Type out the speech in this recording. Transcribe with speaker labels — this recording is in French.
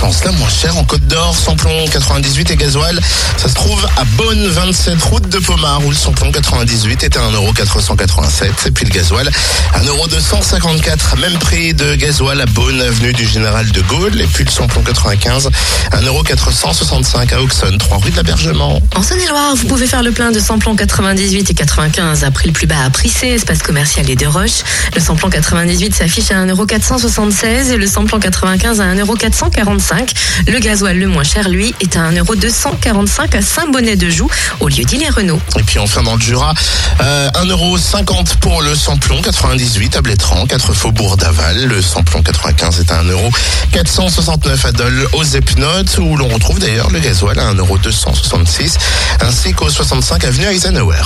Speaker 1: L'essence la moins chère en Côte d'Or, samplon 98 et gasoil, ça se trouve à Beaune 27 route de Pomard où le samplon 98 est à 1,487€ et puis le gasoil 1,254€. Même prix de gasoil à Beaune, avenue du Général de Gaulle et puis le samplon 95 1,465€ à Auxonne, 3 rue de l'Abergement.
Speaker 2: En Saône-et-Loire, vous pouvez faire le plein de samplon 98 et 95 à prix le plus bas à Prissé, espace commercial et de Roche. Le samplon 98 s'affiche à 1,476€ et le samplon 95 à 1,445€. Le gasoil le moins cher, lui, est à 1,245€ à Saint-Bonnet-de-Joux, au lieu dit les Renault.
Speaker 1: Et puis enfin dans le Jura, euh, 1,50€ pour le samplon 98 à Blétran, 4 faubourg d'Aval. Le samplon 95 est à 1,469€ à Dole aux Epnotes où l'on retrouve d'ailleurs le gasoil à 1,266€ ainsi qu'au 65 avenue Eisenhower.